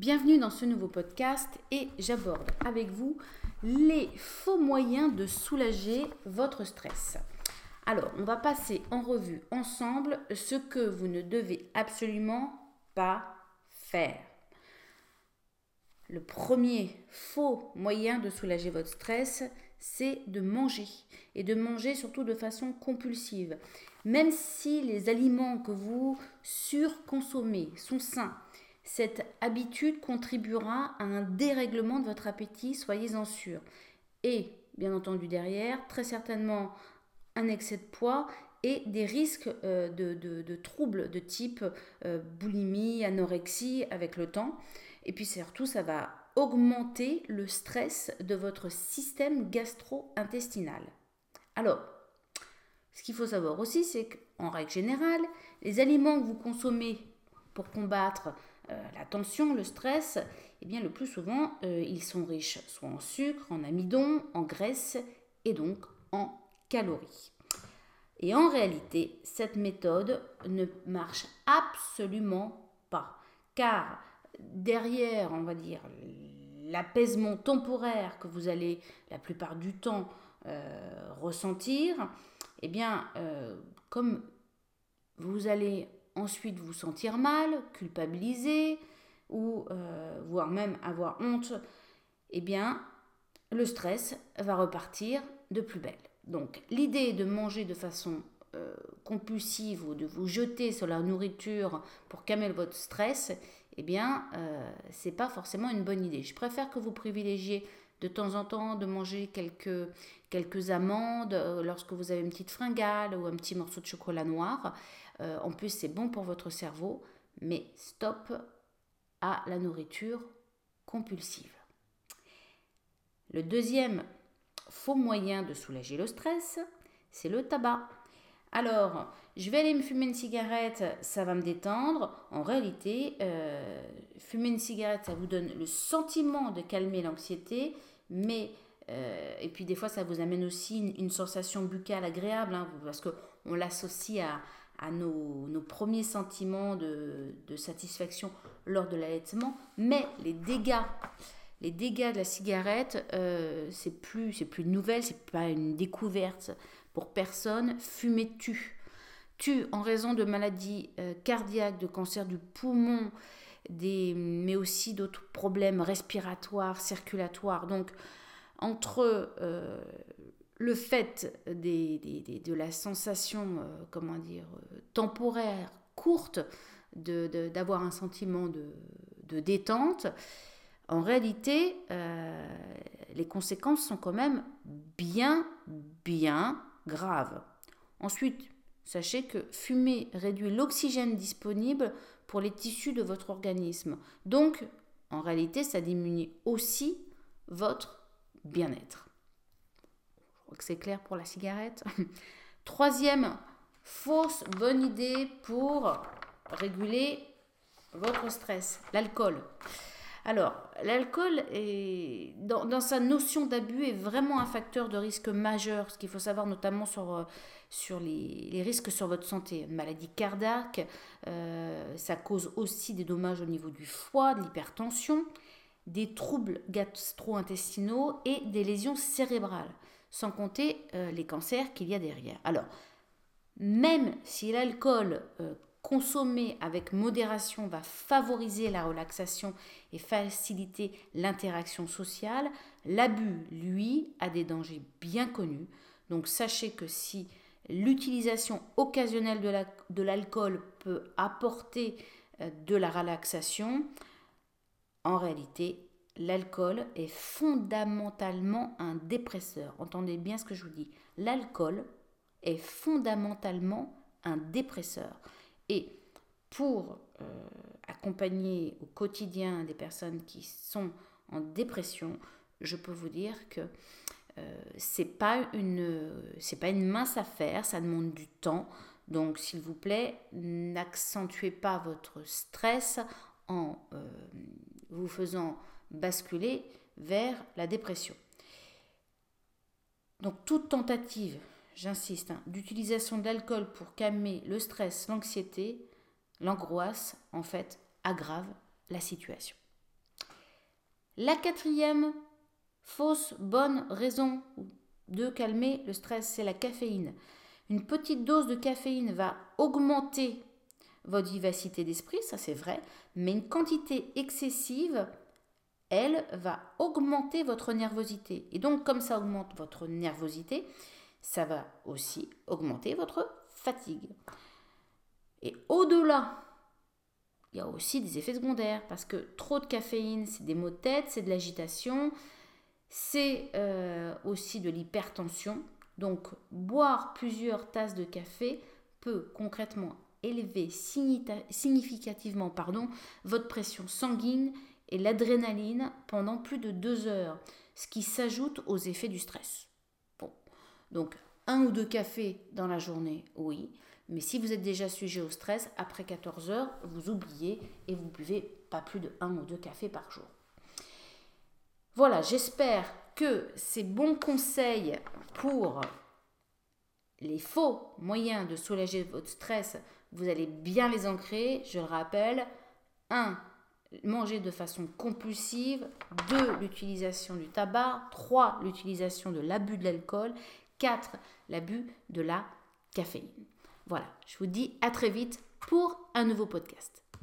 Bienvenue dans ce nouveau podcast et j'aborde avec vous les faux moyens de soulager votre stress. Alors, on va passer en revue ensemble ce que vous ne devez absolument pas faire. Le premier faux moyen de soulager votre stress, c'est de manger et de manger surtout de façon compulsive. Même si les aliments que vous surconsommez sont sains, cette habitude contribuera à un dérèglement de votre appétit, soyez-en sûrs. Et, bien entendu, derrière, très certainement un excès de poids et des risques euh, de, troubles de type euh, boulimie, anorexie avec le temps. Et puis surtout, ça va augmenter le stress de votre système gastro-intestinal. Alors, ce qu'il faut savoir aussi, c'est qu'en règle générale, les aliments que vous consommez pour combattre la tension, le stress, eh bien le plus souvent, euh, ils sont riches soit en sucre, en amidon, en graisse et donc en calories. Et en réalité, cette méthode ne marche absolument pas. Car derrière, on va dire, l'apaisement temporaire que vous allez la plupart du temps euh, ressentir, eh bien, comme vous allez ensuite vous sentir mal, culpabiliser ou euh, voire même avoir honte, eh bien le stress va repartir de plus belle. Donc l'idée de manger de façon euh, compulsive ou de vous jeter sur la nourriture pour calmer votre stress, eh bien euh, c'est pas forcément une bonne idée. Je préfère que vous privilégiez de temps en temps de manger quelques, amandes lorsque vous avez une petite fringale ou un petit morceau de chocolat noir. Euh, en plus, c'est bon pour votre cerveau, mais stop à la nourriture compulsive. Le deuxième faux moyen de soulager le stress, c'est le tabac. Alors, je vais aller me fumer une cigarette, ça va me détendre. En réalité, euh, fumer une cigarette, ça vous donne le sentiment de calmer l'anxiété, mais euh, et puis des fois, ça vous amène aussi une, sensation buccale agréable, hein, parce qu'on l'associe à, à nos, premiers sentiments de, satisfaction lors de l'allaitement, mais les dégâts, les dégâts de la cigarette, euh, c'est plus, c'est plus une nouvelle, c'est pas une découverte pour personne. Fumer tue, tue en raison de maladies euh, cardiaques, de cancer du poumon, des, mais aussi d'autres problèmes respiratoires, circulatoires. Donc entre euh, le fait de la sensation, euh, comment dire, temporaire, courte, d'avoir un sentiment de, détente, en réalité, les conséquences sont quand même bien, bien Ensuite, sachez que fumer réduit l'oxygène disponible pour les tissus de votre organisme. Donc, en réalité, ça diminue aussi votre bien-être que c'est clair pour la cigarette. Troisième fausse bonne idée pour réguler votre stress, l'alcool. Alors, l'alcool, dans, sa notion d'abus, est vraiment un facteur de risque majeur, ce qu'il faut savoir notamment sur, euh, les, risques sur votre santé. Maladie cardiaque, euh, ça cause aussi des dommages au niveau du foie, de l'hypertension, des troubles gastro-intestinaux et des lésions cérébrales sans compter euh, les cancers qu'il y a derrière. Alors, même si l'alcool consommé avec modération va favoriser la relaxation et faciliter l'interaction sociale, l'abus, lui, a des dangers bien connus. Donc sachez que si l'utilisation occasionnelle de l'alcool peut apporter euh, de la relaxation, en réalité, l'alcool est fondamentalement un dépresseur. Entendez bien ce que je vous dis. L'alcool est fondamentalement un dépresseur. Et pour euh, accompagner au quotidien des personnes qui sont en dépression, je peux vous dire que euh, c'est pas une c'est pas une mince affaire, ça demande du temps. Donc s'il vous plaît, n'accentuez pas votre stress en euh, vous faisant basculer vers la dépression. Donc toute tentative, j'insiste, hein, d'utilisation d'alcool pour calmer le stress, l'anxiété, l'angoisse, en fait, aggrave la situation. La quatrième fausse bonne raison de calmer le stress, c'est la caféine. Une petite dose de caféine va augmenter votre vivacité d'esprit, ça c'est vrai, mais une quantité excessive, elle va augmenter votre nervosité. Et donc comme ça augmente votre nervosité, ça va aussi augmenter votre fatigue. Et au-delà, il y a aussi des effets secondaires parce que trop de caféine, c'est des maux de tête, c'est de l'agitation, c'est euh, aussi de l'hypertension. Donc boire plusieurs tasses de café peut concrètement élever significativement votre pression sanguine et l'adrénaline pendant plus de deux heures, ce qui s'ajoute aux effets du stress. Donc un ou deux cafés dans la journée, oui, mais si vous êtes déjà sujet au stress, après 14 heures, vous oubliez et vous buvez pas plus de un ou deux cafés par jour. Voilà, j'espère que ces bons conseils pour les faux moyens de soulager votre stress, vous allez bien les ancrer. Je le rappelle, 1. Manger de façon compulsive. 2. L'utilisation du tabac. 3. L'utilisation de l'abus de l'alcool. 4. L'abus de la caféine. Voilà, je vous dis à très vite pour un nouveau podcast.